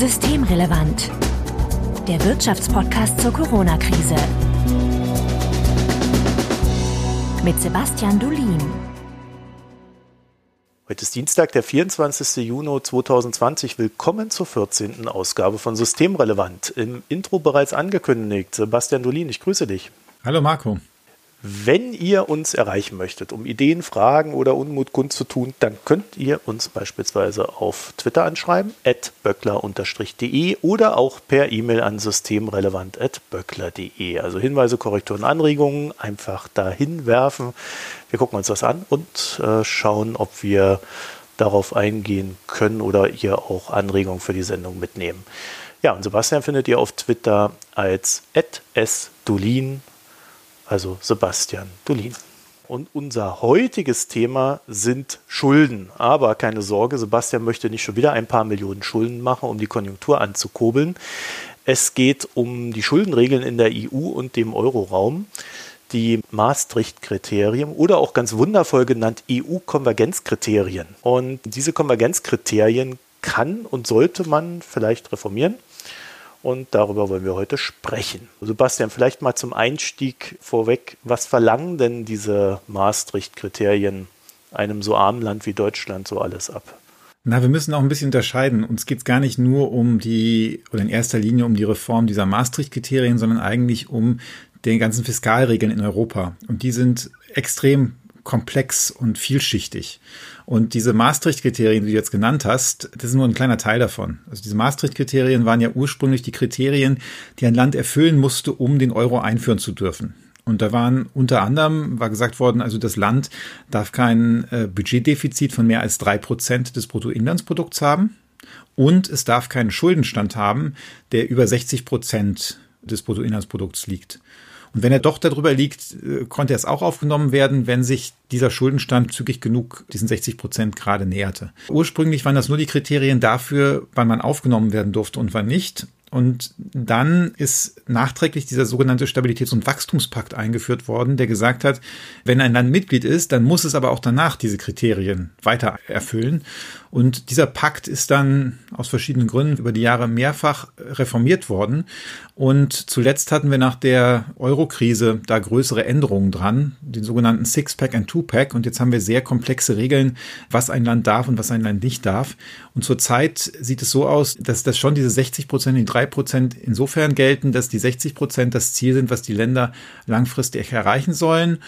Systemrelevant. Der Wirtschaftspodcast zur Corona-Krise. Mit Sebastian Dulin. Heute ist Dienstag, der 24. Juni 2020. Willkommen zur 14. Ausgabe von Systemrelevant. Im Intro bereits angekündigt. Sebastian Dolin, ich grüße dich. Hallo Marco. Wenn ihr uns erreichen möchtet, um Ideen, Fragen oder Unmut kundzutun, dann könnt ihr uns beispielsweise auf Twitter anschreiben, at böckler-de oder auch per E-Mail an systemrelevant.böckler.de. Also Hinweise, Korrekturen, Anregungen einfach dahin werfen. Wir gucken uns das an und äh, schauen, ob wir darauf eingehen können oder ihr auch Anregungen für die Sendung mitnehmen. Ja, und Sebastian findet ihr auf Twitter als @sdolin also Sebastian Dolin. Und unser heutiges Thema sind Schulden. Aber keine Sorge, Sebastian möchte nicht schon wieder ein paar Millionen Schulden machen, um die Konjunktur anzukurbeln. Es geht um die Schuldenregeln in der EU und dem Euroraum, die Maastricht-Kriterien oder auch ganz wundervoll genannt EU-Konvergenzkriterien. Und diese Konvergenzkriterien kann und sollte man vielleicht reformieren und darüber wollen wir heute sprechen. Sebastian, vielleicht mal zum Einstieg vorweg, was verlangen denn diese Maastricht-Kriterien einem so armen Land wie Deutschland so alles ab? Na, wir müssen auch ein bisschen unterscheiden. Uns geht es gar nicht nur um die, oder in erster Linie um die Reform dieser Maastricht-Kriterien, sondern eigentlich um den ganzen Fiskalregeln in Europa. Und die sind extrem komplex und vielschichtig. Und diese Maastricht-Kriterien, die du jetzt genannt hast, das ist nur ein kleiner Teil davon. Also diese Maastricht-Kriterien waren ja ursprünglich die Kriterien, die ein Land erfüllen musste, um den Euro einführen zu dürfen. Und da waren unter anderem, war gesagt worden, also das Land darf kein äh, Budgetdefizit von mehr als drei Prozent des Bruttoinlandsprodukts haben. Und es darf keinen Schuldenstand haben, der über 60 Prozent des Bruttoinlandsprodukts liegt. Und wenn er doch darüber liegt, äh, konnte es auch aufgenommen werden, wenn sich dieser Schuldenstand zügig genug diesen 60 Prozent gerade näherte. Ursprünglich waren das nur die Kriterien dafür, wann man aufgenommen werden durfte und wann nicht. Und dann ist nachträglich dieser sogenannte Stabilitäts- und Wachstumspakt eingeführt worden, der gesagt hat, wenn ein Land Mitglied ist, dann muss es aber auch danach diese Kriterien weiter erfüllen. Und dieser Pakt ist dann aus verschiedenen Gründen über die Jahre mehrfach reformiert worden. Und zuletzt hatten wir nach der Euro-Krise da größere Änderungen dran, den sogenannten Six-Pack und Two-Pack. Und jetzt haben wir sehr komplexe Regeln, was ein Land darf und was ein Land nicht darf. Und zurzeit sieht es so aus, dass das schon diese 60 Prozent, die drei Prozent insofern gelten, dass die 60 Prozent das Ziel sind, was die Länder langfristig erreichen sollen.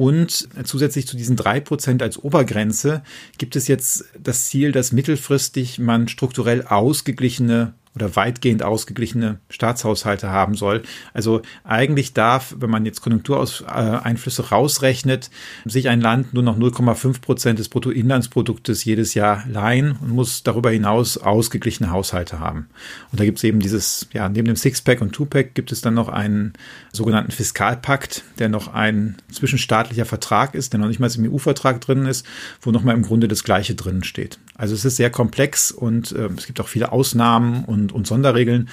Und zusätzlich zu diesen drei Prozent als Obergrenze gibt es jetzt das Ziel, dass mittelfristig man strukturell ausgeglichene oder weitgehend ausgeglichene Staatshaushalte haben soll. Also eigentlich darf, wenn man jetzt Konjunktureinflüsse rausrechnet, sich ein Land nur noch 0,5 Prozent des Bruttoinlandsproduktes jedes Jahr leihen und muss darüber hinaus ausgeglichene Haushalte haben. Und da gibt es eben dieses, ja, neben dem Sixpack und Twopack gibt es dann noch einen sogenannten Fiskalpakt, der noch ein zwischenstaatlicher Vertrag ist, der noch nicht mal im EU-Vertrag drin ist, wo nochmal im Grunde das Gleiche drin steht. Also es ist sehr komplex und äh, es gibt auch viele Ausnahmen und, und Sonderregeln.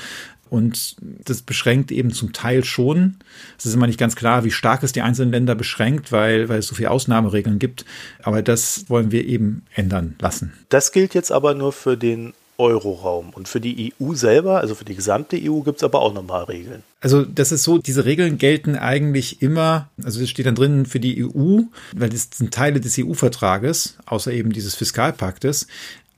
Und das beschränkt eben zum Teil schon. Es ist immer nicht ganz klar, wie stark es die einzelnen Länder beschränkt, weil, weil es so viele Ausnahmeregeln gibt. Aber das wollen wir eben ändern lassen. Das gilt jetzt aber nur für den Euroraum. Und für die EU selber, also für die gesamte EU, gibt es aber auch nochmal Regeln. Also das ist so, diese Regeln gelten eigentlich immer, also das steht dann drin für die EU, weil das sind Teile des EU-Vertrages, außer eben dieses Fiskalpaktes.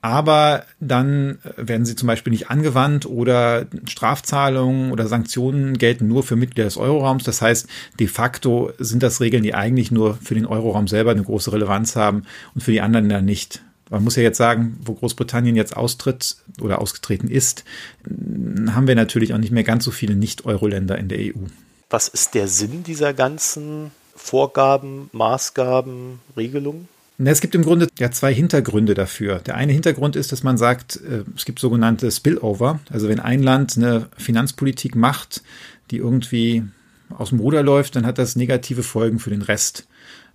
Aber dann werden sie zum Beispiel nicht angewandt oder Strafzahlungen oder Sanktionen gelten nur für Mitglieder des Euroraums. Das heißt, de facto sind das Regeln, die eigentlich nur für den Euroraum selber eine große Relevanz haben und für die anderen dann nicht. Man muss ja jetzt sagen, wo Großbritannien jetzt austritt oder ausgetreten ist, haben wir natürlich auch nicht mehr ganz so viele Nicht-Euro-Länder in der EU. Was ist der Sinn dieser ganzen Vorgaben, Maßgaben, Regelungen? Es gibt im Grunde ja zwei Hintergründe dafür. Der eine Hintergrund ist, dass man sagt, äh, es gibt sogenannte Spillover. Also wenn ein Land eine Finanzpolitik macht, die irgendwie aus dem Ruder läuft, dann hat das negative Folgen für den Rest.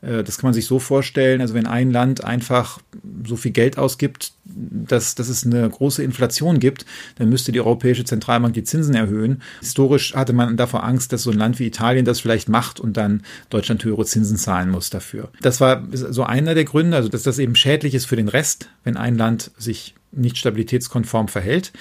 Äh, das kann man sich so vorstellen, also wenn ein Land einfach so viel Geld ausgibt, dass, dass es eine große Inflation gibt, dann müsste die Europäische Zentralbank die Zinsen erhöhen. Historisch hatte man davor Angst, dass so ein Land wie Italien das vielleicht macht und dann Deutschland höhere Zinsen zahlen muss dafür. Das war so einer der Gründe, also dass das eben schädlich ist für den Rest, wenn ein Land sich nicht stabilitätskonform verhält.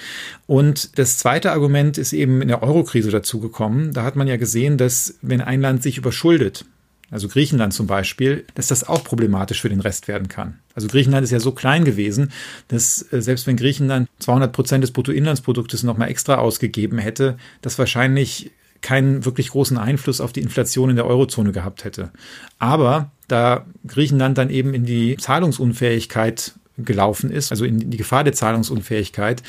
Und das zweite Argument ist eben in der Eurokrise dazugekommen. Da hat man ja gesehen, dass wenn ein Land sich überschuldet, also Griechenland zum Beispiel, dass das auch problematisch für den Rest werden kann. Also Griechenland ist ja so klein gewesen, dass äh, selbst wenn Griechenland 200 Prozent des Bruttoinlandsproduktes nochmal extra ausgegeben hätte, das wahrscheinlich keinen wirklich großen Einfluss auf die Inflation in der Eurozone gehabt hätte. Aber da Griechenland dann eben in die Zahlungsunfähigkeit gelaufen ist, also in die Gefahr der Zahlungsunfähigkeit,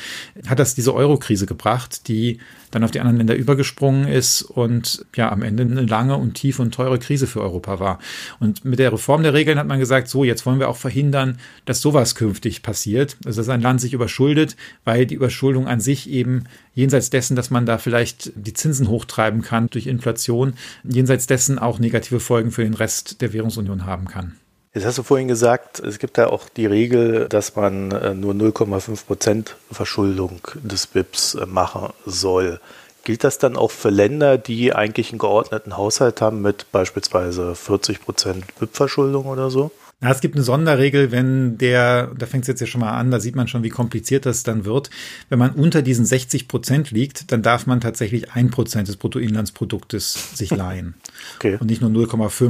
hat das diese Euro-Krise gebracht, die dann auf die anderen Länder übergesprungen ist und ja am Ende eine lange und tiefe und teure Krise für Europa war. Und mit der Reform der Regeln hat man gesagt, so jetzt wollen wir auch verhindern, dass sowas künftig passiert, also dass ein Land sich überschuldet, weil die Überschuldung an sich eben jenseits dessen, dass man da vielleicht die Zinsen hochtreiben kann durch Inflation, jenseits dessen auch negative Folgen für den Rest der Währungsunion haben kann. Jetzt hast du vorhin gesagt, es gibt ja auch die Regel, dass man äh, nur 0,5 Prozent Verschuldung des BIPs äh, machen soll. Gilt das dann auch für Länder, die eigentlich einen geordneten Haushalt haben mit beispielsweise 40 Prozent BIP-Verschuldung oder so? Na, es gibt eine Sonderregel, wenn der, da fängt es jetzt ja schon mal an, da sieht man schon, wie kompliziert das dann wird. Wenn man unter diesen 60 Prozent liegt, dann darf man tatsächlich ein Prozent des Bruttoinlandsproduktes sich leihen. Okay. Und nicht nur 0,5.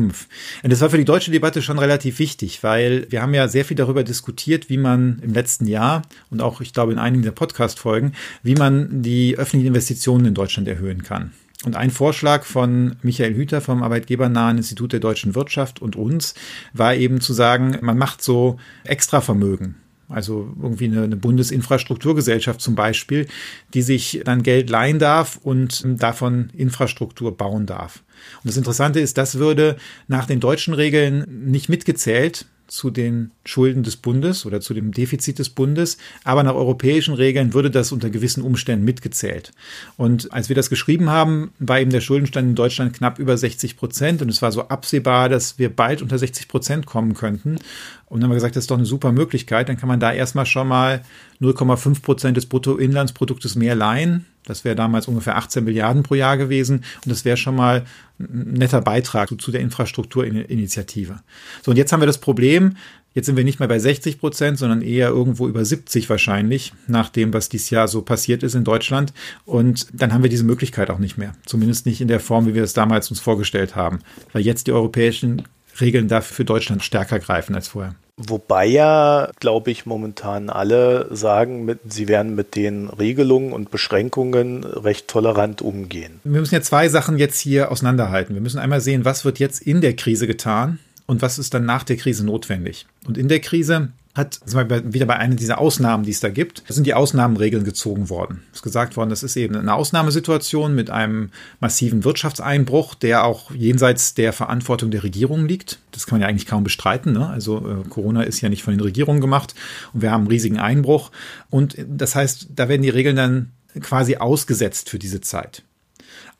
Und das war für die deutsche Debatte schon relativ wichtig, weil wir haben ja sehr viel darüber diskutiert, wie man im letzten Jahr und auch, ich glaube, in einigen der Podcast-Folgen, wie man die öffentlichen Investitionen in Deutschland erhöhen kann. Und ein Vorschlag von Michael Hüter vom Arbeitgebernahen Institut der deutschen Wirtschaft und uns war eben zu sagen, man macht so Extravermögen. Also irgendwie eine, eine Bundesinfrastrukturgesellschaft zum Beispiel, die sich dann Geld leihen darf und davon Infrastruktur bauen darf. Und das Interessante ist, das würde nach den deutschen Regeln nicht mitgezählt, zu den Schulden des Bundes oder zu dem Defizit des Bundes, aber nach europäischen Regeln würde das unter gewissen Umständen mitgezählt. Und als wir das geschrieben haben, war eben der Schuldenstand in Deutschland knapp über 60 Prozent und es war so absehbar, dass wir bald unter 60 Prozent kommen könnten. Und dann haben wir gesagt, das ist doch eine super Möglichkeit, dann kann man da erstmal schon mal 0,5 Prozent des Bruttoinlandsproduktes mehr leihen. Das wäre damals ungefähr 18 Milliarden pro Jahr gewesen und das wäre schon mal ein netter Beitrag zu der Infrastrukturinitiative. So, und jetzt haben wir das Problem, jetzt sind wir nicht mehr bei 60 Prozent, sondern eher irgendwo über 70 wahrscheinlich, nach dem, was dieses Jahr so passiert ist in Deutschland. Und dann haben wir diese Möglichkeit auch nicht mehr. Zumindest nicht in der Form, wie wir es damals uns vorgestellt haben. Weil jetzt die europäischen Regeln dafür für Deutschland stärker greifen als vorher. Wobei ja, glaube ich, momentan alle sagen, mit, sie werden mit den Regelungen und Beschränkungen recht tolerant umgehen. Wir müssen ja zwei Sachen jetzt hier auseinanderhalten. Wir müssen einmal sehen, was wird jetzt in der Krise getan und was ist dann nach der Krise notwendig. Und in der Krise hat wieder bei einer dieser Ausnahmen, die es da gibt, sind die Ausnahmenregeln gezogen worden. Es ist gesagt worden, das ist eben eine Ausnahmesituation mit einem massiven Wirtschaftseinbruch, der auch jenseits der Verantwortung der Regierung liegt. Das kann man ja eigentlich kaum bestreiten. Ne? Also äh, Corona ist ja nicht von den Regierungen gemacht und wir haben einen riesigen Einbruch. Und das heißt, da werden die Regeln dann quasi ausgesetzt für diese Zeit.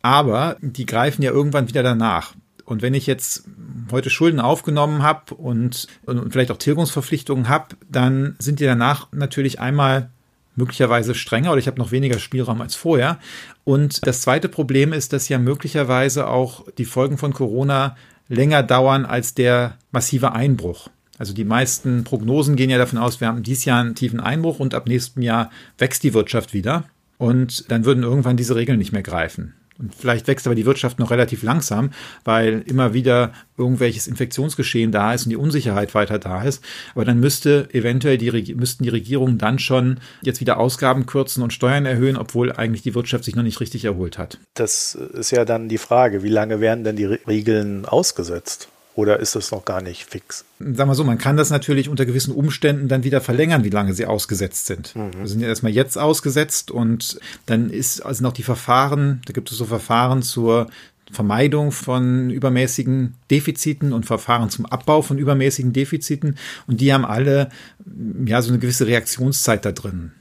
Aber die greifen ja irgendwann wieder danach. Und wenn ich jetzt heute Schulden aufgenommen habe und, und vielleicht auch Tilgungsverpflichtungen habe, dann sind die danach natürlich einmal möglicherweise strenger oder ich habe noch weniger Spielraum als vorher. Und das zweite Problem ist, dass ja möglicherweise auch die Folgen von Corona länger dauern als der massive Einbruch. Also die meisten Prognosen gehen ja davon aus, wir haben dieses Jahr einen tiefen Einbruch und ab nächstem Jahr wächst die Wirtschaft wieder. Und dann würden irgendwann diese Regeln nicht mehr greifen. Und vielleicht wächst aber die Wirtschaft noch relativ langsam, weil immer wieder irgendwelches Infektionsgeschehen da ist und die Unsicherheit weiter da ist. Aber dann müsste eventuell die, müssten die Regierungen dann schon jetzt wieder Ausgaben kürzen und Steuern erhöhen, obwohl eigentlich die Wirtschaft sich noch nicht richtig erholt hat. Das ist ja dann die Frage, wie lange werden denn die Regeln ausgesetzt? Oder ist das noch gar nicht fix? Sagen wir so, man kann das natürlich unter gewissen Umständen dann wieder verlängern, wie lange sie ausgesetzt sind. Mhm. Wir sind ja erstmal jetzt ausgesetzt und dann ist also noch die Verfahren, da gibt es so Verfahren zur Vermeidung von übermäßigen Defiziten und Verfahren zum Abbau von übermäßigen Defiziten. Und die haben alle ja so eine gewisse Reaktionszeit da drin.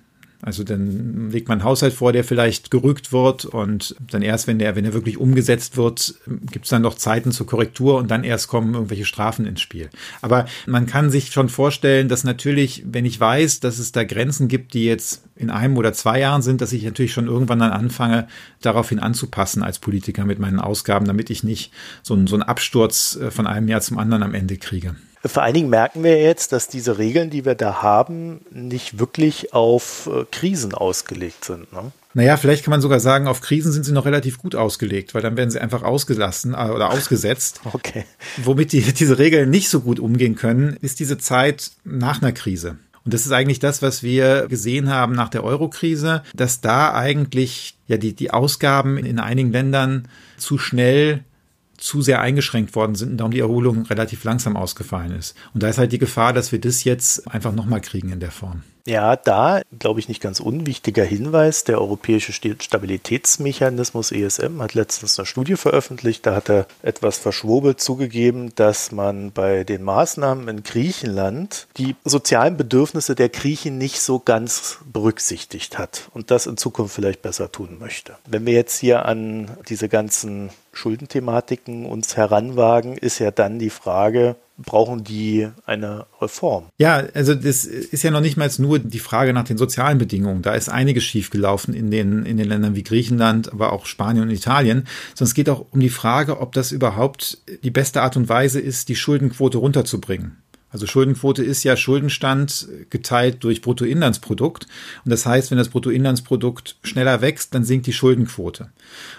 Also dann legt man einen Haushalt vor, der vielleicht gerügt wird und dann erst, wenn der, wenn er wirklich umgesetzt wird, gibt es dann noch Zeiten zur Korrektur und dann erst kommen irgendwelche Strafen ins Spiel. Aber man kann sich schon vorstellen, dass natürlich, wenn ich weiß, dass es da Grenzen gibt, die jetzt in einem oder zwei Jahren sind, dass ich natürlich schon irgendwann dann anfange, daraufhin anzupassen als Politiker mit meinen Ausgaben, damit ich nicht so einen, so einen Absturz äh, von einem Jahr zum anderen am Ende kriege. Vor allen Dingen merken wir jetzt, dass diese Regeln, die wir da haben, nicht wirklich auf äh, Krisen ausgelegt sind. Ne? Naja, vielleicht kann man sogar sagen, auf Krisen sind sie noch relativ gut ausgelegt, weil dann werden sie einfach ausgelassen äh, oder ausgesetzt. Okay. Womit die, diese Regeln nicht so gut umgehen können, ist diese Zeit nach einer Krise. Und das ist eigentlich das, was wir gesehen haben nach der Euro-Krise, dass da eigentlich ja die, die Ausgaben in einigen Ländern zu schnell zu sehr eingeschränkt worden sind und darum die Erholung relativ langsam ausgefallen ist. Und da ist halt die Gefahr, dass wir das jetzt einfach nochmal kriegen in der Form. Ja, da glaube ich nicht ganz unwichtiger Hinweis. Der Europäische Stabilitätsmechanismus ESM hat letztens eine Studie veröffentlicht. Da hat er etwas verschwobelt zugegeben, dass man bei den Maßnahmen in Griechenland die sozialen Bedürfnisse der Griechen nicht so ganz berücksichtigt hat und das in Zukunft vielleicht besser tun möchte. Wenn wir jetzt hier an diese ganzen Schuldenthematiken uns heranwagen, ist ja dann die Frage, brauchen die eine Reform? Ja, also das ist ja noch nicht mal nur die Frage nach den sozialen Bedingungen. Da ist einiges schiefgelaufen in den, in den Ländern wie Griechenland, aber auch Spanien und Italien. Sondern es geht auch um die Frage, ob das überhaupt die beste Art und Weise ist, die Schuldenquote runterzubringen. Also Schuldenquote ist ja Schuldenstand geteilt durch Bruttoinlandsprodukt. Und das heißt, wenn das Bruttoinlandsprodukt schneller wächst, dann sinkt die Schuldenquote.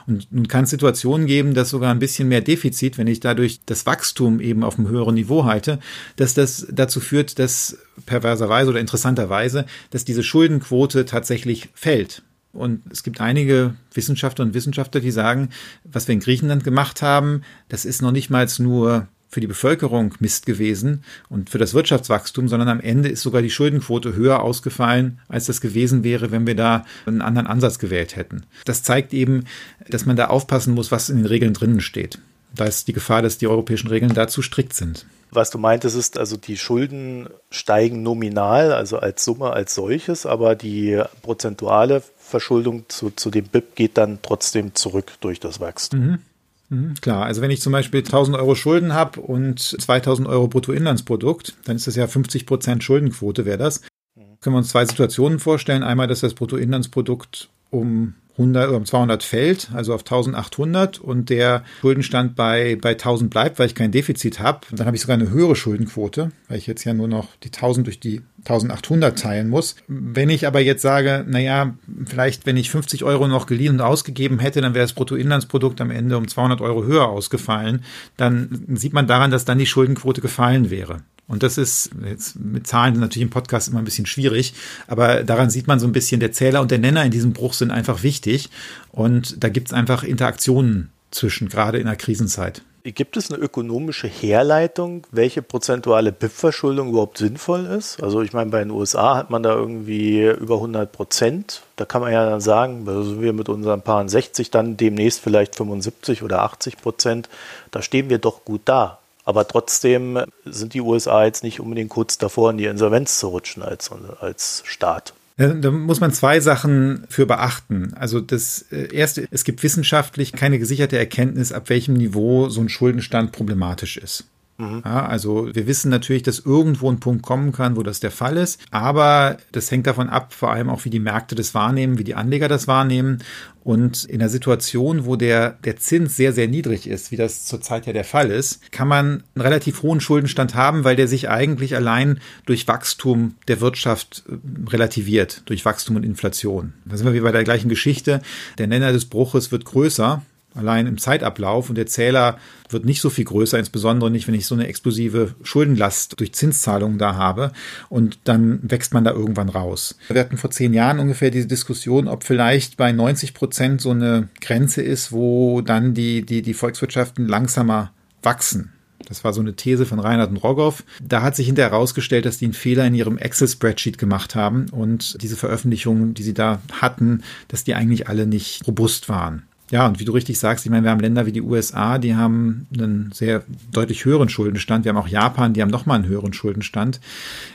Und nun kann es Situationen geben, dass sogar ein bisschen mehr Defizit, wenn ich dadurch das Wachstum eben auf einem höheren Niveau halte, dass das dazu führt, dass perverserweise oder interessanterweise, dass diese Schuldenquote tatsächlich fällt. Und es gibt einige Wissenschaftler und Wissenschaftler, die sagen, was wir in Griechenland gemacht haben, das ist noch nicht mal nur für die Bevölkerung Mist gewesen und für das Wirtschaftswachstum, sondern am Ende ist sogar die Schuldenquote höher ausgefallen, als das gewesen wäre, wenn wir da einen anderen Ansatz gewählt hätten. Das zeigt eben, dass man da aufpassen muss, was in den Regeln drinnen steht. Da ist die Gefahr, dass die europäischen Regeln da zu strikt sind. Was du meintest, ist also, die Schulden steigen nominal, also als Summe als solches, aber die prozentuale Verschuldung zu, zu dem BIP geht dann trotzdem zurück durch das Wachstum. Mhm. Mhm, klar, also wenn ich zum Beispiel 1000 Euro Schulden habe und 2000 Euro Bruttoinlandsprodukt, dann ist das ja 50 Prozent Schuldenquote, wäre das. Mhm. Können wir uns zwei Situationen vorstellen. Einmal, dass das Bruttoinlandsprodukt um 100 oder um 200 fällt, also auf 1800 und der Schuldenstand bei, bei 1000 bleibt, weil ich kein Defizit habe. Dann habe ich sogar eine höhere Schuldenquote, weil ich jetzt ja nur noch die 1000 durch die 1800 teilen muss. Wenn ich aber jetzt sage, naja, vielleicht wenn ich 50 Euro noch geliehen und ausgegeben hätte, dann wäre das Bruttoinlandsprodukt am Ende um 200 Euro höher ausgefallen, dann sieht man daran, dass dann die Schuldenquote gefallen wäre. Und das ist jetzt mit Zahlen natürlich im Podcast immer ein bisschen schwierig, aber daran sieht man so ein bisschen, der Zähler und der Nenner in diesem Bruch sind einfach wichtig. Und da gibt es einfach Interaktionen zwischen, gerade in der Krisenzeit. Gibt es eine ökonomische Herleitung, welche prozentuale BIP-Verschuldung überhaupt sinnvoll ist? Also ich meine, bei den USA hat man da irgendwie über 100 Prozent. Da kann man ja dann sagen, sind wir mit unseren Paaren 60 dann demnächst vielleicht 75 oder 80 Prozent. Da stehen wir doch gut da. Aber trotzdem sind die USA jetzt nicht unbedingt kurz davor, in die Insolvenz zu rutschen als, als Staat. Da muss man zwei Sachen für beachten. Also das äh, erste, es gibt wissenschaftlich keine gesicherte Erkenntnis, ab welchem Niveau so ein Schuldenstand problematisch ist. Mhm. Ja, also wir wissen natürlich, dass irgendwo ein Punkt kommen kann, wo das der Fall ist, aber das hängt davon ab, vor allem auch, wie die Märkte das wahrnehmen, wie die Anleger das wahrnehmen. Und in einer Situation, wo der, der Zins sehr, sehr niedrig ist, wie das zurzeit ja der Fall ist, kann man einen relativ hohen Schuldenstand haben, weil der sich eigentlich allein durch Wachstum der Wirtschaft äh, relativiert, durch Wachstum und Inflation. Da sind wir wie bei der gleichen Geschichte. Der Nenner des Bruches wird größer, allein im Zeitablauf und der Zähler wird nicht so viel größer, insbesondere nicht, wenn ich so eine explosive Schuldenlast durch Zinszahlungen da habe und dann wächst man da irgendwann raus. Wir hatten vor zehn Jahren ungefähr diese Diskussion, ob vielleicht bei 90 Prozent so eine Grenze ist, wo dann die, die, die Volkswirtschaften langsamer wachsen. Das war so eine These von Reinhard und Rogoff. Da hat sich hinterher herausgestellt, dass die einen Fehler in ihrem Excel-Spreadsheet gemacht haben und diese Veröffentlichungen, die sie da hatten, dass die eigentlich alle nicht robust waren. Ja, und wie du richtig sagst, ich meine, wir haben Länder wie die USA, die haben einen sehr deutlich höheren Schuldenstand. Wir haben auch Japan, die haben nochmal einen höheren Schuldenstand.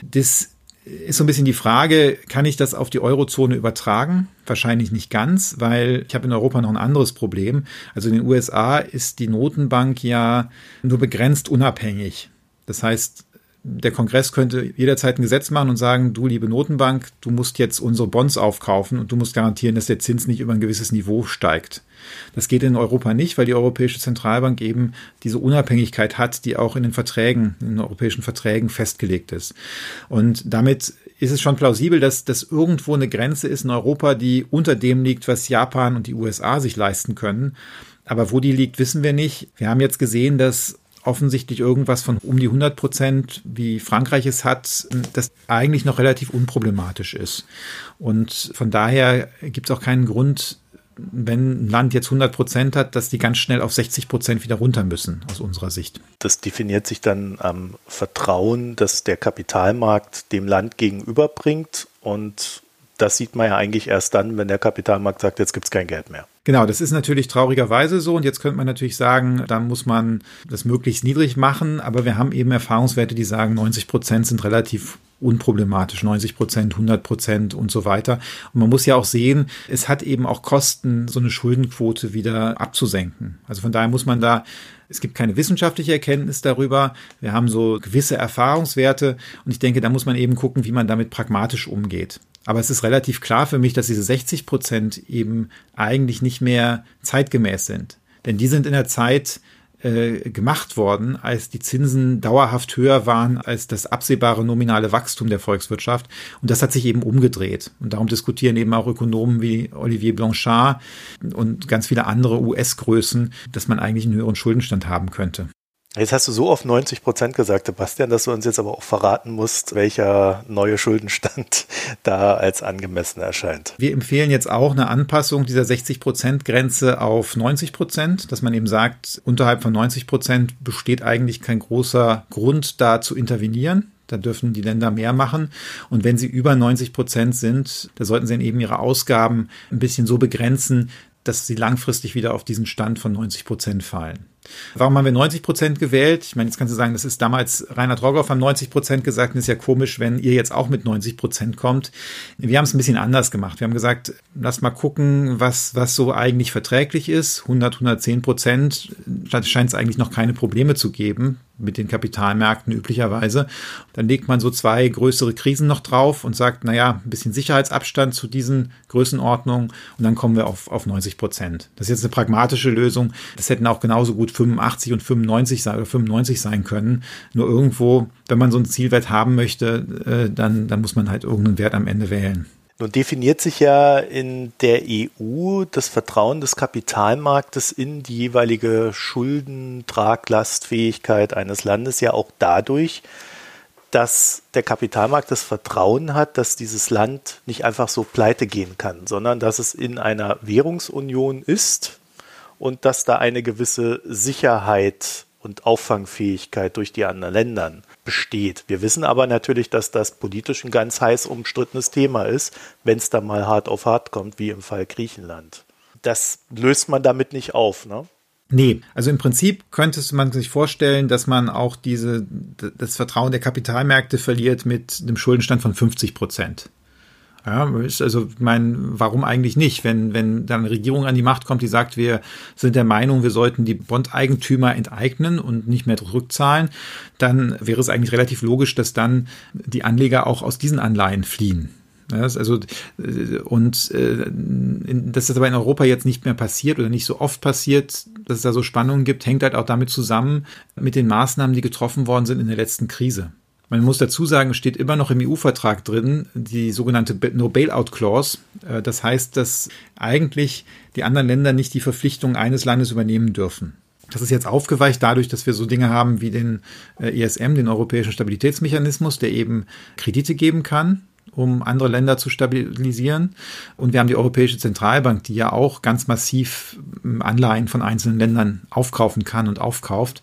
Das ist so ein bisschen die Frage, kann ich das auf die Eurozone übertragen? Wahrscheinlich nicht ganz, weil ich habe in Europa noch ein anderes Problem. Also in den USA ist die Notenbank ja nur begrenzt unabhängig. Das heißt, der Kongress könnte jederzeit ein Gesetz machen und sagen, du liebe Notenbank, du musst jetzt unsere Bonds aufkaufen und du musst garantieren, dass der Zins nicht über ein gewisses Niveau steigt. Das geht in Europa nicht, weil die Europäische Zentralbank eben diese Unabhängigkeit hat, die auch in den Verträgen, in den europäischen Verträgen festgelegt ist. Und damit ist es schon plausibel, dass das irgendwo eine Grenze ist in Europa, die unter dem liegt, was Japan und die USA sich leisten können. Aber wo die liegt, wissen wir nicht. Wir haben jetzt gesehen, dass offensichtlich irgendwas von um die 100 Prozent, wie Frankreich es hat, das eigentlich noch relativ unproblematisch ist. Und von daher gibt es auch keinen Grund, wenn ein Land jetzt 100 Prozent hat, dass die ganz schnell auf 60 Prozent wieder runter müssen, aus unserer Sicht. Das definiert sich dann am Vertrauen, das der Kapitalmarkt dem Land gegenüberbringt. Und das sieht man ja eigentlich erst dann, wenn der Kapitalmarkt sagt, jetzt gibt es kein Geld mehr. Genau, das ist natürlich traurigerweise so. Und jetzt könnte man natürlich sagen, da muss man das möglichst niedrig machen. Aber wir haben eben Erfahrungswerte, die sagen, 90 Prozent sind relativ unproblematisch, 90 Prozent, 100 Prozent und so weiter. Und man muss ja auch sehen, es hat eben auch Kosten, so eine Schuldenquote wieder abzusenken. Also von daher muss man da es gibt keine wissenschaftliche Erkenntnis darüber. Wir haben so gewisse Erfahrungswerte und ich denke, da muss man eben gucken, wie man damit pragmatisch umgeht. Aber es ist relativ klar für mich, dass diese 60 Prozent eben eigentlich nicht mehr zeitgemäß sind. Denn die sind in der Zeit äh, gemacht worden, als die Zinsen dauerhaft höher waren als das absehbare nominale Wachstum der Volkswirtschaft. Und das hat sich eben umgedreht. Und darum diskutieren eben auch Ökonomen wie Olivier Blanchard und ganz viele andere US-Größen, dass man eigentlich einen höheren Schuldenstand haben könnte. Jetzt hast du so oft 90 Prozent gesagt, Sebastian, dass du uns jetzt aber auch verraten musst, welcher neue Schuldenstand da als angemessen erscheint. Wir empfehlen jetzt auch eine Anpassung dieser 60 Prozent Grenze auf 90 Prozent, dass man eben sagt, unterhalb von 90 Prozent besteht eigentlich kein großer Grund, da zu intervenieren. Da dürfen die Länder mehr machen. Und wenn sie über 90 Prozent sind, da sollten sie eben ihre Ausgaben ein bisschen so begrenzen, dass sie langfristig wieder auf diesen Stand von 90 Prozent fallen. Warum haben wir 90 Prozent gewählt? Ich meine, jetzt kannst du sagen, das ist damals Reinhard Rogoff haben 90 Prozent gesagt. Und ist ja komisch, wenn ihr jetzt auch mit 90 Prozent kommt. Wir haben es ein bisschen anders gemacht. Wir haben gesagt, lass mal gucken, was, was so eigentlich verträglich ist. 100, 110 Prozent scheint es eigentlich noch keine Probleme zu geben mit den Kapitalmärkten üblicherweise. Dann legt man so zwei größere Krisen noch drauf und sagt, naja, ein bisschen Sicherheitsabstand zu diesen Größenordnungen und dann kommen wir auf, auf 90 Prozent. Das ist jetzt eine pragmatische Lösung. Das hätten auch genauso gut 85 und 95 sein oder 95 sein können. Nur irgendwo, wenn man so einen Zielwert haben möchte, äh, dann, dann muss man halt irgendeinen Wert am Ende wählen. Nun definiert sich ja in der EU das Vertrauen des Kapitalmarktes in die jeweilige Schuldentraglastfähigkeit eines Landes ja auch dadurch, dass der Kapitalmarkt das Vertrauen hat, dass dieses Land nicht einfach so pleite gehen kann, sondern dass es in einer Währungsunion ist und dass da eine gewisse Sicherheit und Auffangfähigkeit durch die anderen Länder besteht. Wir wissen aber natürlich, dass das politisch ein ganz heiß umstrittenes Thema ist, wenn es da mal hart auf hart kommt, wie im Fall Griechenland. Das löst man damit nicht auf, ne? Nee, also im Prinzip könnte man sich vorstellen, dass man auch diese, das Vertrauen der Kapitalmärkte verliert mit einem Schuldenstand von 50 Prozent. Ja, also, ich meine, warum eigentlich nicht? Wenn, wenn dann eine Regierung an die Macht kommt, die sagt, wir sind der Meinung, wir sollten die Bondeigentümer enteignen und nicht mehr zurückzahlen, dann wäre es eigentlich relativ logisch, dass dann die Anleger auch aus diesen Anleihen fliehen. Ja, also, und äh, dass das aber in Europa jetzt nicht mehr passiert oder nicht so oft passiert, dass es da so Spannungen gibt, hängt halt auch damit zusammen mit den Maßnahmen, die getroffen worden sind in der letzten Krise. Man muss dazu sagen, steht immer noch im EU-Vertrag drin, die sogenannte No Bailout Clause. Äh, das heißt, dass eigentlich die anderen Länder nicht die Verpflichtungen eines Landes übernehmen dürfen. Das ist jetzt aufgeweicht dadurch, dass wir so Dinge haben wie den äh, ESM, den Europäischen Stabilitätsmechanismus, der eben Kredite geben kann, um andere Länder zu stabilisieren. Und wir haben die Europäische Zentralbank, die ja auch ganz massiv ähm, Anleihen von einzelnen Ländern aufkaufen kann und aufkauft.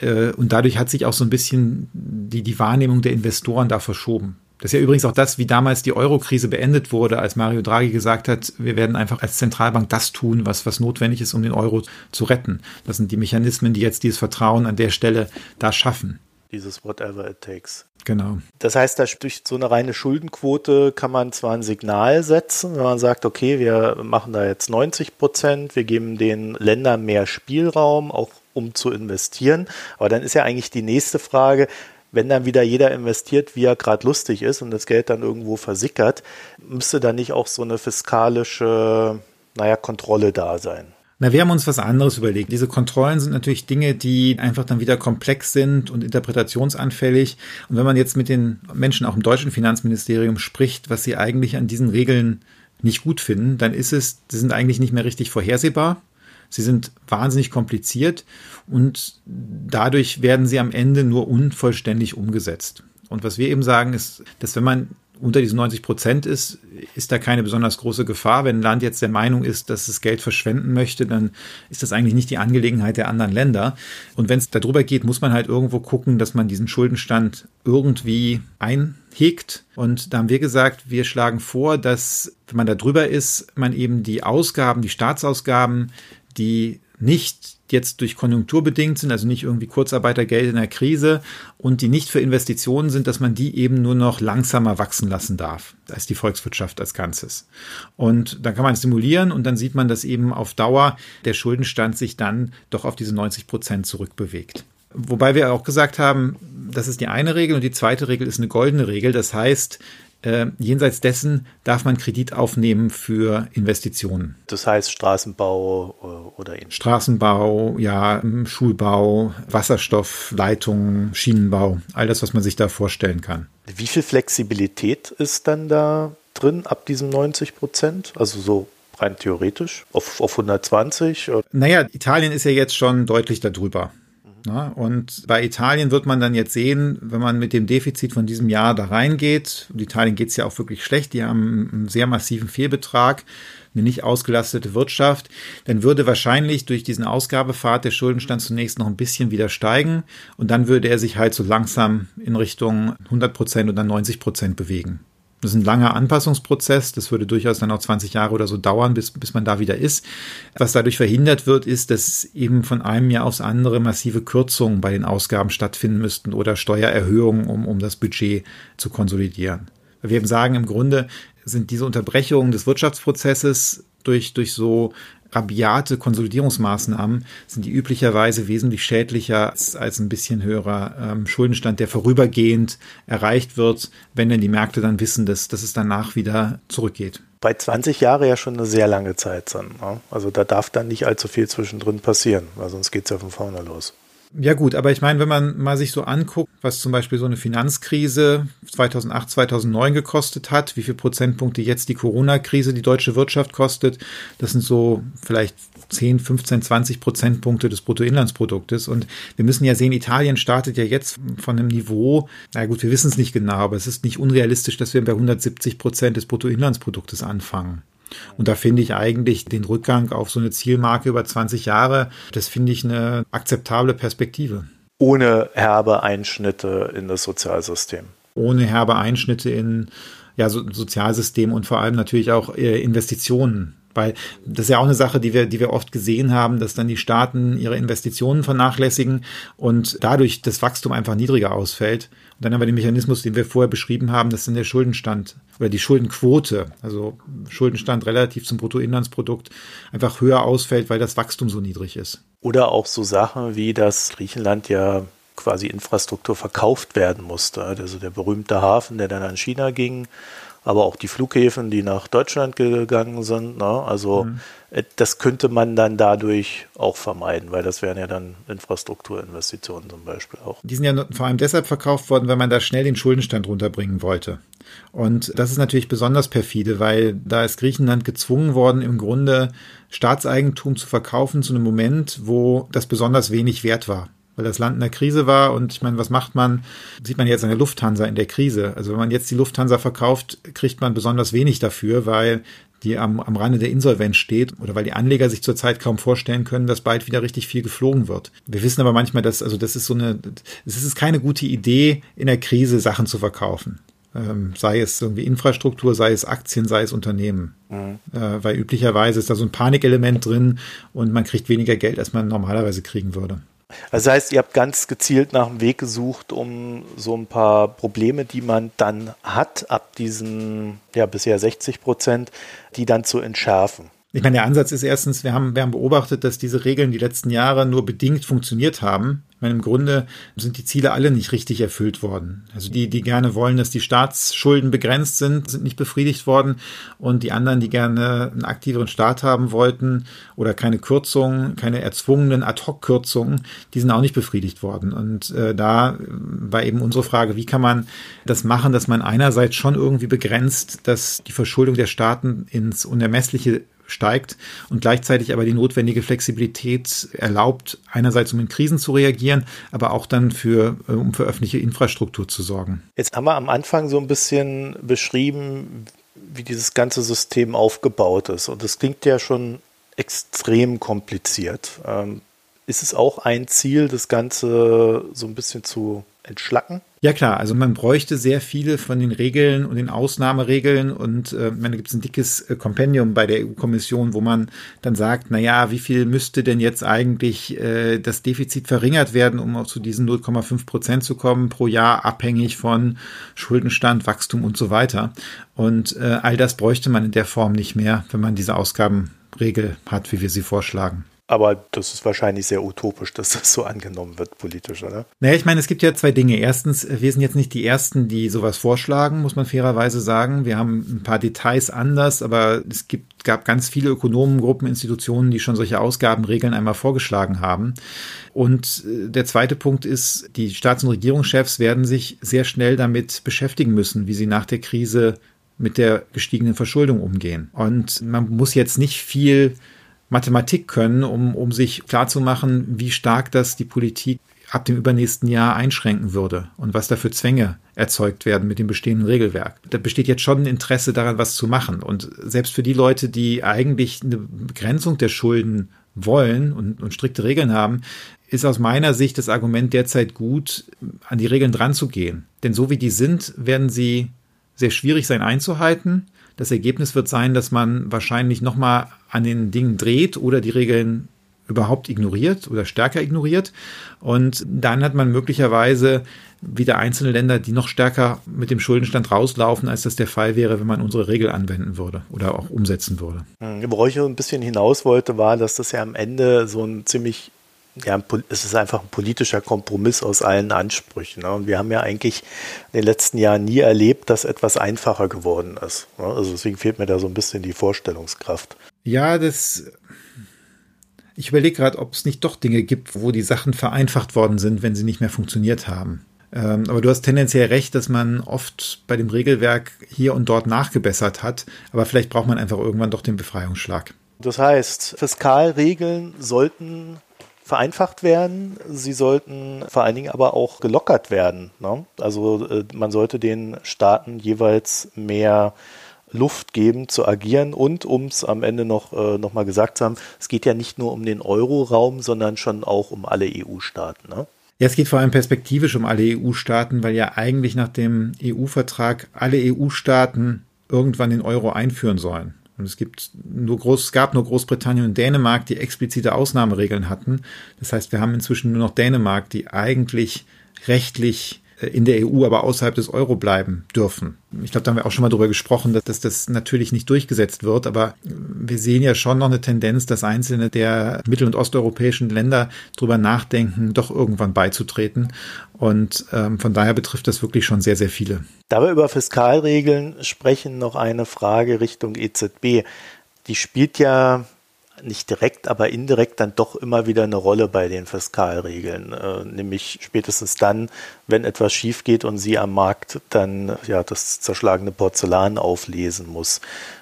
Äh, und dadurch hat sich auch so ein bisschen die, die Wahrnehmung der Investoren da verschoben. Das ist ja übrigens auch das, wie damals die Euro-Krise beendet wurde, als Mario Draghi gesagt hat, wir werden einfach als Zentralbank das tun, was, was notwendig ist, um den Euro zu retten. Das sind die Mechanismen, die jetzt dieses Vertrauen an der Stelle da schaffen. Dieses whatever it takes. Genau. Das heißt, durch so eine reine Schuldenquote kann man zwar ein Signal setzen, wenn man sagt, okay, wir machen da jetzt 90 Prozent, wir geben den Ländern mehr Spielraum, auch um zu investieren. Aber dann ist ja eigentlich die nächste Frage, wenn dann wieder jeder investiert, wie er gerade lustig ist und das Geld dann irgendwo versickert, müsste da nicht auch so eine fiskalische, naja, Kontrolle da sein. Na, wir haben uns was anderes überlegt. Diese Kontrollen sind natürlich Dinge, die einfach dann wieder komplex sind und interpretationsanfällig. Und wenn man jetzt mit den Menschen auch im deutschen Finanzministerium spricht, was sie eigentlich an diesen Regeln nicht gut finden, dann ist es, sie sind eigentlich nicht mehr richtig vorhersehbar. Sie sind wahnsinnig kompliziert und dadurch werden sie am Ende nur unvollständig umgesetzt. Und was wir eben sagen, ist, dass wenn man unter diesen 90 Prozent ist, ist da keine besonders große Gefahr. Wenn ein Land jetzt der Meinung ist, dass es Geld verschwenden möchte, dann ist das eigentlich nicht die Angelegenheit der anderen Länder. Und wenn es darüber geht, muss man halt irgendwo gucken, dass man diesen Schuldenstand irgendwie einhegt. Und da haben wir gesagt, wir schlagen vor, dass, wenn man da drüber ist, man eben die Ausgaben, die Staatsausgaben, die nicht jetzt durch Konjunktur bedingt sind, also nicht irgendwie Kurzarbeitergeld in der Krise und die nicht für Investitionen sind, dass man die eben nur noch langsamer wachsen lassen darf, als die Volkswirtschaft als Ganzes. Und dann kann man simulieren und dann sieht man, dass eben auf Dauer der Schuldenstand sich dann doch auf diese 90 Prozent zurückbewegt. Wobei wir auch gesagt haben, das ist die eine Regel und die zweite Regel ist eine goldene Regel. Das heißt, äh, jenseits dessen darf man Kredit aufnehmen für Investitionen. Das heißt Straßenbau äh, oder ähnliches. Straßenbau, ja, Schulbau, Wasserstoffleitungen, Schienenbau, all das, was man sich da vorstellen kann. Wie viel Flexibilität ist dann da drin ab diesen 90 Prozent? Also so rein theoretisch auf, auf 120? Naja, Italien ist ja jetzt schon deutlich darüber. Ja, und bei Italien wird man dann jetzt sehen, wenn man mit dem Defizit von diesem Jahr da reingeht, und Italien geht es ja auch wirklich schlecht, die haben einen sehr massiven Fehlbetrag, eine nicht ausgelastete Wirtschaft, dann würde wahrscheinlich durch diesen Ausgabepfad der Schuldenstand zunächst noch ein bisschen wieder steigen und dann würde er sich halt so langsam in Richtung 100 Prozent oder 90 Prozent bewegen. Das ist ein langer Anpassungsprozess. Das würde durchaus dann auch 20 Jahre oder so dauern, bis, bis man da wieder ist. Was dadurch verhindert wird, ist, dass eben von einem Jahr aufs andere massive Kürzungen bei den Ausgaben stattfinden müssten oder Steuererhöhungen, um, um das Budget zu konsolidieren. Wir eben sagen, im Grunde sind diese Unterbrechungen des Wirtschaftsprozesses durch, durch so rabiate Konsolidierungsmaßnahmen sind die üblicherweise wesentlich schädlicher als, als ein bisschen höherer ähm, Schuldenstand, der vorübergehend erreicht wird, wenn denn die Märkte dann wissen, dass, dass es danach wieder zurückgeht. Bei 20 Jahre ja schon eine sehr lange Zeit dann. Ne? Also da darf dann nicht allzu viel zwischendrin passieren, weil sonst geht es ja von vorne los. Ja gut, aber ich meine, wenn man mal sich so anguckt, was zum Beispiel so eine Finanzkrise 2008, 2009 gekostet hat, wie viel Prozentpunkte jetzt die Corona-Krise die deutsche Wirtschaft kostet, das sind so vielleicht 10, 15, 20 Prozentpunkte des Bruttoinlandsproduktes. Und wir müssen ja sehen, Italien startet ja jetzt von einem Niveau, na gut, wir wissen es nicht genau, aber es ist nicht unrealistisch, dass wir bei 170 Prozent des Bruttoinlandsproduktes anfangen. Und da finde ich eigentlich den Rückgang auf so eine Zielmarke über 20 Jahre, das finde ich eine akzeptable Perspektive. Ohne herbe Einschnitte in das Sozialsystem. Ohne herbe Einschnitte in ja, so Sozialsystem und vor allem natürlich auch äh, Investitionen. Weil das ist ja auch eine Sache, die wir, die wir oft gesehen haben, dass dann die Staaten ihre Investitionen vernachlässigen und dadurch das Wachstum einfach niedriger ausfällt. Und dann haben wir den Mechanismus, den wir vorher beschrieben haben, dass dann der Schuldenstand oder die Schuldenquote, also Schuldenstand relativ zum Bruttoinlandsprodukt, einfach höher ausfällt, weil das Wachstum so niedrig ist. Oder auch so Sachen wie, dass Griechenland ja quasi Infrastruktur verkauft werden musste. Also der berühmte Hafen, der dann an China ging, aber auch die Flughäfen, die nach Deutschland gegangen sind. Ne? Also mhm. Äh, das könnte man dann dadurch auch vermeiden, weil das wären ja dann Infrastrukturinvestitionen zum Beispiel auch. Die sind ja vor allem deshalb verkauft worden, weil man da schnell den Schuldenstand runterbringen wollte. Und das ist natürlich besonders perfide, weil da ist Griechenland gezwungen worden, im Grunde Staatseigentum zu verkaufen zu einem Moment, wo das besonders wenig wert war weil das Land in der Krise war. Und ich meine, was macht man? Sieht man jetzt an der Lufthansa in der Krise. Also wenn man jetzt die Lufthansa verkauft, kriegt man besonders wenig dafür, weil die am, am Rande der Insolvenz steht oder weil die Anleger sich zurzeit kaum vorstellen können, dass bald wieder richtig viel geflogen wird. Wir wissen aber manchmal, dass, also das ist so eine, es ist keine gute Idee, in der Krise Sachen zu verkaufen. Ähm, sei es irgendwie Infrastruktur, sei es Aktien, sei es Unternehmen. Mhm. Äh, weil üblicherweise ist da so ein Panikelement drin und man kriegt weniger Geld, als man normalerweise kriegen würde. Das heißt, ihr habt ganz gezielt nach einem Weg gesucht, um so ein paar Probleme, die man dann hat, ab diesen ja bisher 60 Prozent, die dann zu entschärfen. Ich meine, der Ansatz ist erstens, wir haben, wir haben beobachtet, dass diese Regeln die letzten Jahre nur bedingt funktioniert haben. Ich meine, im Grunde sind die Ziele alle nicht richtig erfüllt worden. Also die, die gerne wollen, dass die Staatsschulden begrenzt sind, sind nicht befriedigt worden. Und die anderen, die gerne einen aktiveren Staat haben wollten oder keine Kürzungen, keine erzwungenen Ad-Hoc-Kürzungen, die sind auch nicht befriedigt worden. Und äh, da war eben unsere Frage, wie kann man das machen, dass man einerseits schon irgendwie begrenzt, dass die Verschuldung der Staaten ins Unermessliche steigt und gleichzeitig aber die notwendige Flexibilität erlaubt, einerseits um in Krisen zu reagieren, aber auch dann für, äh, um für öffentliche Infrastruktur zu sorgen. Jetzt haben wir am Anfang so ein bisschen beschrieben, wie dieses ganze System aufgebaut ist. Und das klingt ja schon extrem kompliziert. Ähm, ist es auch ein Ziel, das Ganze so ein bisschen zu entschlacken? Ja klar, also man bräuchte sehr viele von den Regeln und den Ausnahmeregeln und äh, meine, da gibt es ein dickes äh, Kompendium bei der EU-Kommission, wo man dann sagt, na ja, wie viel müsste denn jetzt eigentlich äh, das Defizit verringert werden, um auch zu diesen 0,5 Prozent zu kommen pro Jahr, abhängig von Schuldenstand, Wachstum und so weiter. Und äh, all das bräuchte man in der Form nicht mehr, wenn man diese Ausgabenregel hat, wie wir sie vorschlagen. Aber das ist wahrscheinlich sehr utopisch, dass das so angenommen wird politisch, oder? Naja, ich meine, es gibt ja zwei Dinge. Erstens, wir sind jetzt nicht die Ersten, die sowas vorschlagen, muss man fairerweise sagen. Wir haben ein paar Details anders, aber es gibt, gab ganz viele Ökonomengruppen, Institutionen, die schon solche Ausgabenregeln einmal vorgeschlagen haben. Und äh, der zweite Punkt ist, die Staats- und Regierungschefs werden sich sehr schnell damit beschäftigen müssen, wie sie nach der Krise mit der gestiegenen Verschuldung umgehen. Und man muss jetzt nicht viel Mathematik können, um, um sich klarzumachen, wie stark das die Politik ab dem übernächsten Jahr einschränken würde und was da für Zwänge erzeugt werden mit dem bestehenden Regelwerk. Da besteht jetzt schon ein Interesse daran, was zu machen. Und selbst für die Leute, die eigentlich eine Begrenzung der Schulden wollen und, und strikte Regeln haben, ist aus meiner Sicht das Argument derzeit gut, an die Regeln dran zu gehen. Denn so wie die sind, werden sie sehr schwierig sein einzuhalten. Das Ergebnis wird sein, dass man wahrscheinlich nochmal an den Dingen dreht oder die Regeln überhaupt ignoriert oder stärker ignoriert. Und dann hat man möglicherweise wieder einzelne Länder, die noch stärker mit dem Schuldenstand rauslaufen, als das der Fall wäre, wenn man unsere Regel anwenden würde oder auch umsetzen würde. Worauf ich ein bisschen hinaus wollte, war, dass das ja am Ende so ein ziemlich ja, es ist einfach ein politischer Kompromiss aus allen Ansprüchen. Ne? Und wir haben ja eigentlich in den letzten Jahren nie erlebt, dass etwas einfacher geworden ist. Ne? Also deswegen fehlt mir da so ein bisschen die Vorstellungskraft. Ja, das. Ich überlege gerade, ob es nicht doch Dinge gibt, wo die Sachen vereinfacht worden sind, wenn sie nicht mehr funktioniert haben. Ähm, aber du hast tendenziell recht, dass man oft bei dem Regelwerk hier und dort nachgebessert hat. Aber vielleicht braucht man einfach irgendwann doch den Befreiungsschlag. Das heißt, Fiskalregeln sollten vereinfacht werden. Sie sollten vor allen Dingen aber auch gelockert werden. Ne? Also äh, man sollte den Staaten jeweils mehr Luft geben zu agieren und um es am Ende noch, äh, noch mal gesagt zu haben, es geht ja nicht nur um den Euro-Raum, sondern schon auch um alle EU-Staaten. Ne? Ja, es geht vor allem perspektivisch um alle EU-Staaten, weil ja eigentlich nach dem EU-Vertrag alle EU-Staaten irgendwann den Euro einführen sollen. Und es gibt nur groß, es gab nur Großbritannien und Dänemark, die explizite Ausnahmeregeln hatten. Das heißt, wir haben inzwischen nur noch Dänemark, die eigentlich rechtlich in der EU, aber außerhalb des Euro bleiben dürfen. Ich glaube, da haben wir auch schon mal darüber gesprochen, dass, dass das natürlich nicht durchgesetzt wird, aber wir sehen ja schon noch eine Tendenz, dass einzelne der mittel- und osteuropäischen Länder darüber nachdenken, doch irgendwann beizutreten. Und ähm, von daher betrifft das wirklich schon sehr, sehr viele. Da wir über Fiskalregeln sprechen, noch eine Frage Richtung EZB. Die spielt ja nicht direkt, aber indirekt dann doch immer wieder eine Rolle bei den Fiskalregeln. Äh, nämlich spätestens dann, wenn etwas schief geht und sie am Markt dann ja das zerschlagene Porzellan auflesen muss.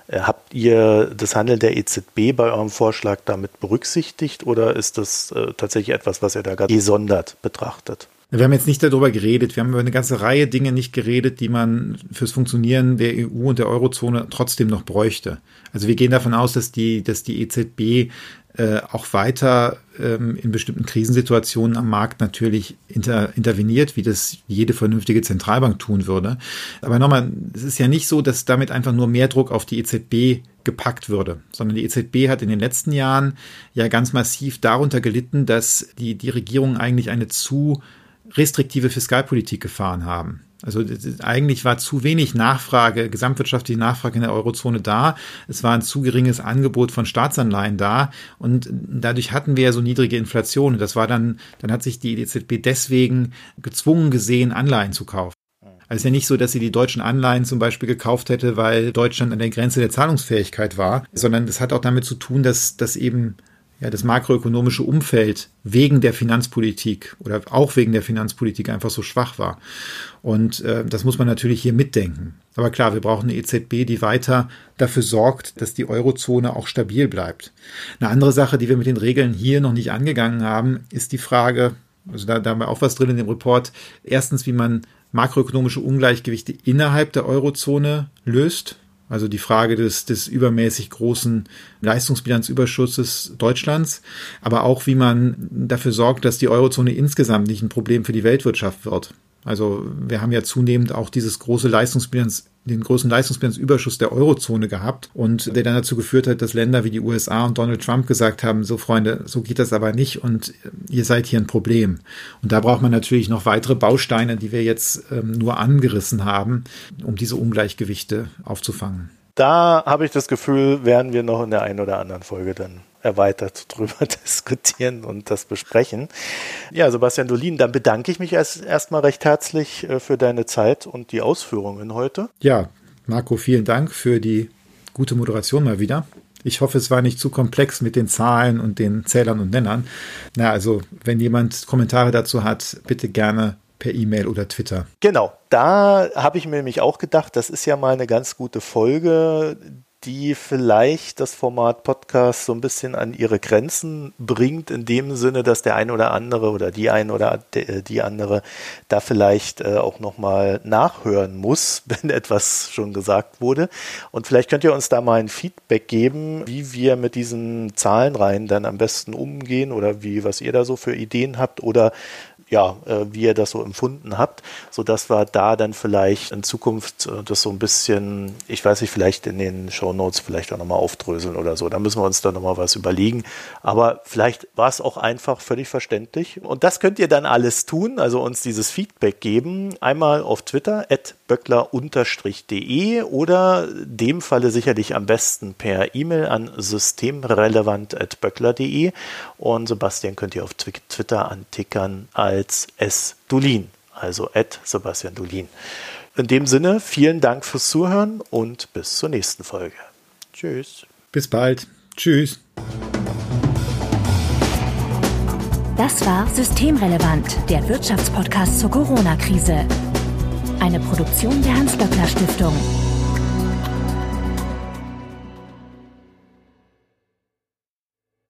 Äh, habt ihr das Handeln der EZB bei eurem Vorschlag damit berücksichtigt oder ist das äh, tatsächlich etwas, was ihr da gesondert betrachtet? Wir haben jetzt nicht darüber geredet. Wir haben über eine ganze Reihe Dinge nicht geredet, die man fürs Funktionieren der EU und der Eurozone trotzdem noch bräuchte. Also wir gehen davon aus, dass die, dass die EZB äh, auch weiter ähm, in bestimmten Krisensituationen am Markt natürlich inter, interveniert, wie das jede vernünftige Zentralbank tun würde. Aber nochmal, es ist ja nicht so, dass damit einfach nur mehr Druck auf die EZB gepackt würde, sondern die EZB hat in den letzten Jahren ja ganz massiv darunter gelitten, dass die, die Regierung eigentlich eine zu restriktive Fiskalpolitik gefahren haben. Also eigentlich war zu wenig Nachfrage, gesamtwirtschaftliche Nachfrage in der Eurozone da. Es war ein zu geringes Angebot von Staatsanleihen da und dadurch hatten wir ja so niedrige Inflation. Und das war dann, dann hat sich die EZB deswegen gezwungen gesehen, Anleihen zu kaufen. Also es ist ja nicht so, dass sie die deutschen Anleihen zum Beispiel gekauft hätte, weil Deutschland an der Grenze der Zahlungsfähigkeit war, sondern das hat auch damit zu tun, dass, dass eben ja, das makroökonomische Umfeld wegen der Finanzpolitik oder auch wegen der Finanzpolitik einfach so schwach war. Und äh, das muss man natürlich hier mitdenken. Aber klar, wir brauchen eine EZB, die weiter dafür sorgt, dass die Eurozone auch stabil bleibt. Eine andere Sache, die wir mit den Regeln hier noch nicht angegangen haben, ist die Frage, also da, da haben wir auch was drin in dem Report, erstens, wie man makroökonomische Ungleichgewichte innerhalb der Eurozone löst. Also die Frage des, des übermäßig großen Leistungsbilanzüberschusses Deutschlands, aber auch wie man dafür sorgt, dass die Eurozone insgesamt nicht ein Problem für die Weltwirtschaft wird. Also wir haben ja zunehmend auch dieses große Leistungsbilanz, den großen Leistungsbilanzüberschuss der Eurozone gehabt und der dann dazu geführt hat, dass Länder wie die USA und Donald Trump gesagt haben, so Freunde, so geht das aber nicht und ihr seid hier ein Problem. Und da braucht man natürlich noch weitere Bausteine, die wir jetzt ähm, nur angerissen haben, um diese Ungleichgewichte aufzufangen. Da habe ich das Gefühl, werden wir noch in der einen oder anderen Folge dann erweitert drüber diskutieren und das besprechen. Ja, Sebastian Dolin, dann bedanke ich mich erst erstmal recht herzlich äh, für deine Zeit und die Ausführungen heute. Ja, Marco, vielen Dank für die gute Moderation mal wieder. Ich hoffe, es war nicht zu komplex mit den Zahlen und den Zählern und Nennern. Na, also, wenn jemand Kommentare dazu hat, bitte gerne per E-Mail oder Twitter. Genau, da habe ich mir nämlich auch gedacht, das ist ja mal eine ganz gute Folge, die vielleicht das Format Podcast so ein bisschen an ihre Grenzen bringt, in dem Sinne, dass der eine oder andere oder die eine oder äh, die andere da vielleicht äh, auch nochmal nachhören muss, wenn etwas schon gesagt wurde. Und vielleicht könnt ihr uns da mal ein Feedback geben, wie wir mit diesen Zahlenreihen dann am besten umgehen oder wie, was ihr da so für Ideen habt oder ja, äh, wie ihr das so empfunden habt, so dass wir da dann vielleicht in Zukunft das so ein bisschen, ich weiß nicht, vielleicht in den Show Notes vielleicht auch nochmal aufdröseln oder so. Da müssen wir uns dann nochmal was überlegen. Aber vielleicht war es auch einfach völlig verständlich. Und das könnt ihr dann alles tun, also uns dieses Feedback geben. Einmal auf Twitter, at böckler-de oder dem Falle sicherlich am besten per E-Mail an systemrelevant.böckler.de und Sebastian könnt ihr auf Twitter antickern als S. Also at Sebastian Dulin. In dem Sinne, vielen Dank fürs Zuhören und bis zur nächsten Folge. Tschüss. Bis bald. Tschüss. Das war Systemrelevant, der Wirtschaftspodcast zur Corona-Krise. Eine Produktion der Hans-Böckler Stiftung.